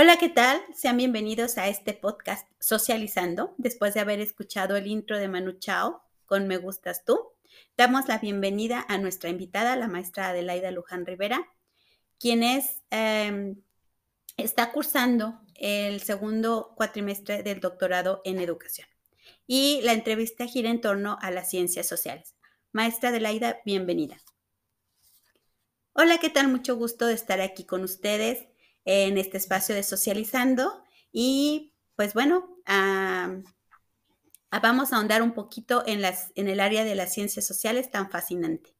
Hola, ¿qué tal? Sean bienvenidos a este podcast Socializando. Después de haber escuchado el intro de Manu Chao con Me Gustas Tú, damos la bienvenida a nuestra invitada, la maestra Adelaida Luján Rivera, quien es, em, está cursando el segundo cuatrimestre del doctorado en educación. Y la entrevista gira en torno a las ciencias sociales. Maestra Adelaida, bienvenida. Hola, ¿qué tal? Mucho gusto de estar aquí con ustedes en este espacio de socializando y pues bueno, vamos a ahondar un poquito en, las, en el área de las ciencias sociales tan fascinante.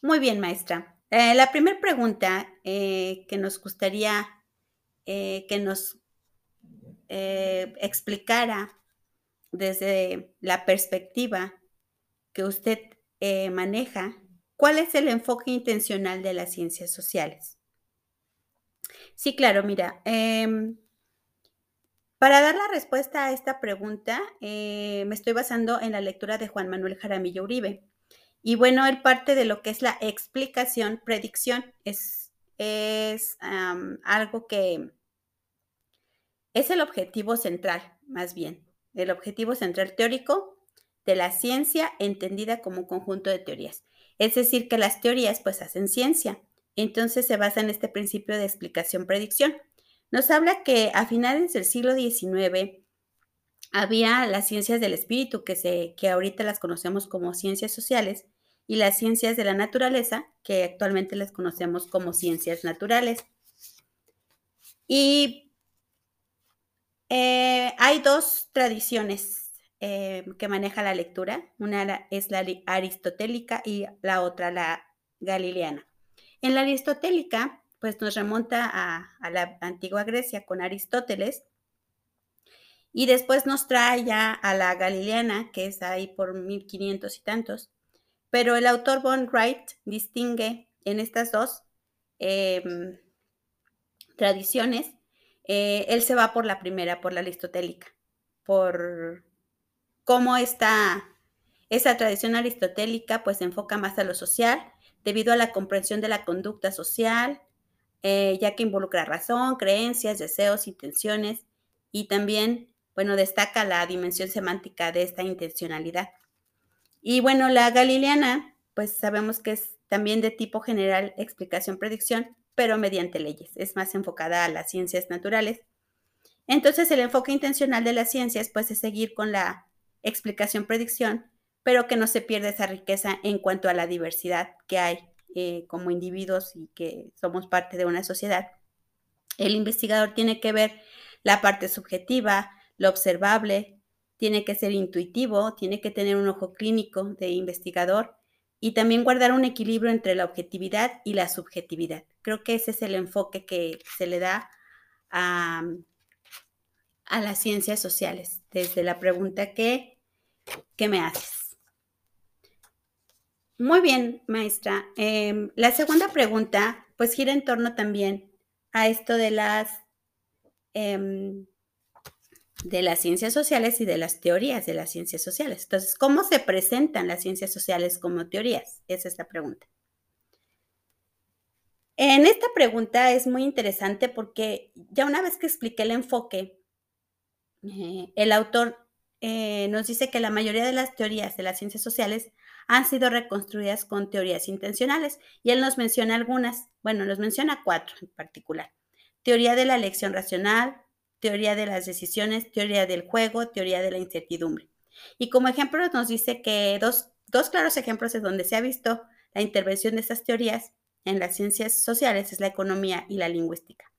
Muy bien, maestra. Eh, la primera pregunta eh, que nos gustaría eh, que nos explicara desde la perspectiva que usted maneja, ¿cuál es el enfoque intencional de las ciencias sociales? Sí, claro, mira, em, para dar la respuesta a esta pregunta, eh, me estoy basando en la lectura de Juan Manuel Jaramillo Uribe. Y bueno, él parte de lo que es la explicación, predicción, es, es algo que es el objetivo central, más bien, el objetivo central teórico de la ciencia entendida como un conjunto de teorías. Es decir, que las teorías pues hacen ciencia entonces se basa en este principio de explicación-predicción. Nos habla que a finales del siglo XIX había las ciencias del espíritu, que, se, que ahorita las conocemos como ciencias sociales, y las ciencias de la naturaleza, que actualmente las conocemos como ciencias naturales. Y eh, hay dos tradiciones eh, que maneja la lectura. Una es la aristotélica y la otra la galileana. En la aristotélica, pues nos remonta a, la antigua Grecia con Aristóteles y después nos trae ya a la galileana, que es ahí por 1500 y tantos. Pero el autor Von Wright distingue en estas dos em, tradiciones. Eh, él se va por la primera, por la aristotélica, por cómo está esa tradición aristotélica, pues se enfoca más a lo social debido a la comprensión de la conducta social, eh, ya que involucra razón, creencias, deseos, intenciones y también, bueno, destaca la dimensión semántica de esta intencionalidad. Y bueno, la galileana, pues sabemos que es también de tipo general explicación-predicción, pero mediante leyes. Es más enfocada a las ciencias naturales. Entonces, el enfoque intencional de las ciencias, pues, es seguir con la explicación-predicción pero que no se pierda esa riqueza en cuanto a la diversidad que hay eh, como individuos y que somos parte de una sociedad. El investigador tiene que ver la parte subjetiva, lo observable, tiene que ser intuitivo, tiene que tener un ojo clínico de investigador y también guardar un equilibrio entre la objetividad y la subjetividad. Creo que ese es el enfoque que se le da a, a las ciencias sociales, desde la pregunta que, ¿qué me haces? Muy bien, maestra. Em, la segunda pregunta, pues gira en torno también a esto de las, em, de las ciencias sociales y de las teorías de las ciencias sociales. Entonces, ¿cómo se presentan las ciencias sociales como teorías? Esa es la pregunta. En esta pregunta es muy interesante porque ya una vez que expliqué el enfoque, eh, el autor eh, nos dice que la mayoría de las teorías de las ciencias sociales han sido reconstruidas con teorías intencionales y él nos menciona algunas, bueno, nos menciona cuatro en particular. Teoría de la elección racional, teoría de las decisiones, teoría del juego, teoría de la incertidumbre. Y como ejemplo nos dice que dos, claros ejemplos es donde se ha visto la intervención de estas teorías en las ciencias sociales es la economía y la lingüística.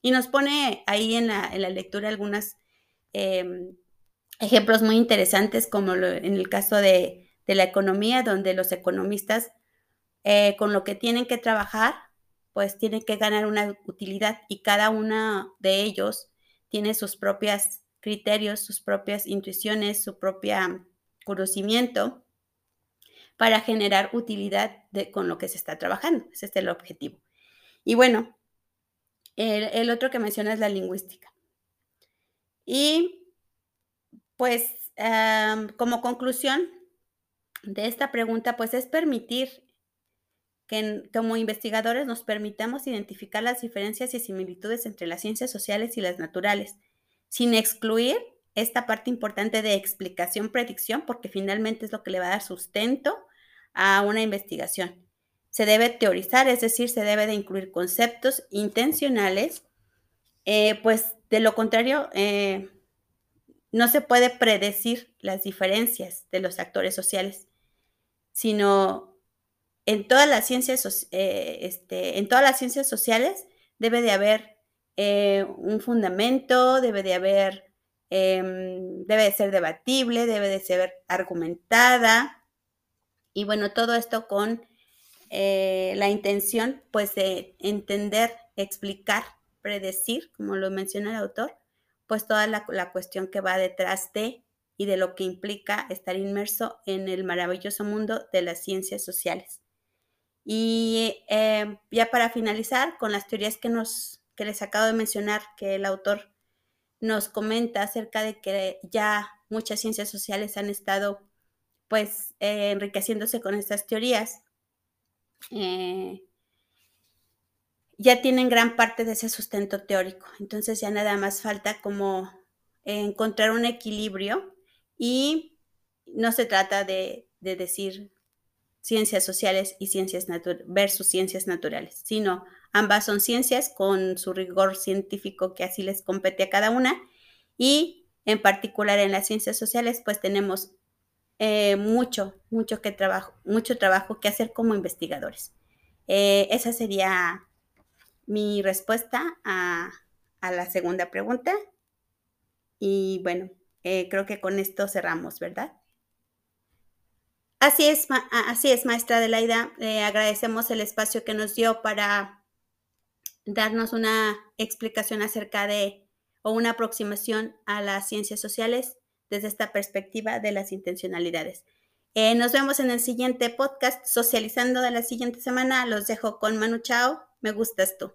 Y nos pone ahí en la, lectura algunos em, ejemplos muy interesantes, como en el caso de de la economía, donde los economistas eh, con lo que tienen que trabajar, pues tienen que ganar una utilidad y cada uno de ellos tiene sus propios criterios, sus propias intuiciones, su propio conocimiento para generar utilidad con lo que se está trabajando. Ese es el objetivo. Y bueno, el, otro que menciona es la lingüística. Y pues como conclusión, de esta pregunta, pues es permitir que como investigadores nos permitamos identificar las diferencias y similitudes entre las ciencias sociales y las naturales, sin excluir esta parte importante de explicación-predicción, porque finalmente es lo que le va a dar sustento a una investigación. Se debe teorizar, es decir, se debe de incluir conceptos intencionales, eh, pues de lo contrario, eh, no se puede predecir las diferencias de los actores sociales, sino en todas las ciencias, eh, este, en todas las ciencias sociales debe de haber un fundamento, debe de haber Em, debe de ser debatible, debe de ser argumentada. Y bueno, todo esto con eh, la intención pues de entender, explicar, predecir, como lo menciona el autor, pues toda la, cuestión que va detrás de y de lo que implica estar inmerso en el maravilloso mundo de las ciencias sociales. Y em, ya para finalizar, con las teorías que, nos, que les acabo de mencionar, que el autor nos comenta acerca de que ya muchas ciencias sociales han estado pues eh, enriqueciéndose con estas teorías. Eh, ya tienen gran parte de ese sustento teórico. Entonces ya nada más falta como encontrar un equilibrio y no se trata de, decir ciencias sociales y ciencias versus ciencias naturales, sino Ambas son ciencias con su rigor científico que así les compete a cada una y en particular en las ciencias sociales pues tenemos eh, mucho, mucho, que trabajo, mucho trabajo que hacer como investigadores. Eh, esa sería mi respuesta a, la segunda pregunta. Y bueno, eh, creo que con esto cerramos, ¿verdad? Así es, así es, maestra Adelaida. agradecemos el espacio que nos dio para darnos una explicación acerca de o una aproximación a las ciencias sociales desde esta perspectiva de las intencionalidades. Eh, nos vemos en el siguiente podcast, socializando de la siguiente semana. Los dejo con Manu Chao. Me gustas tú.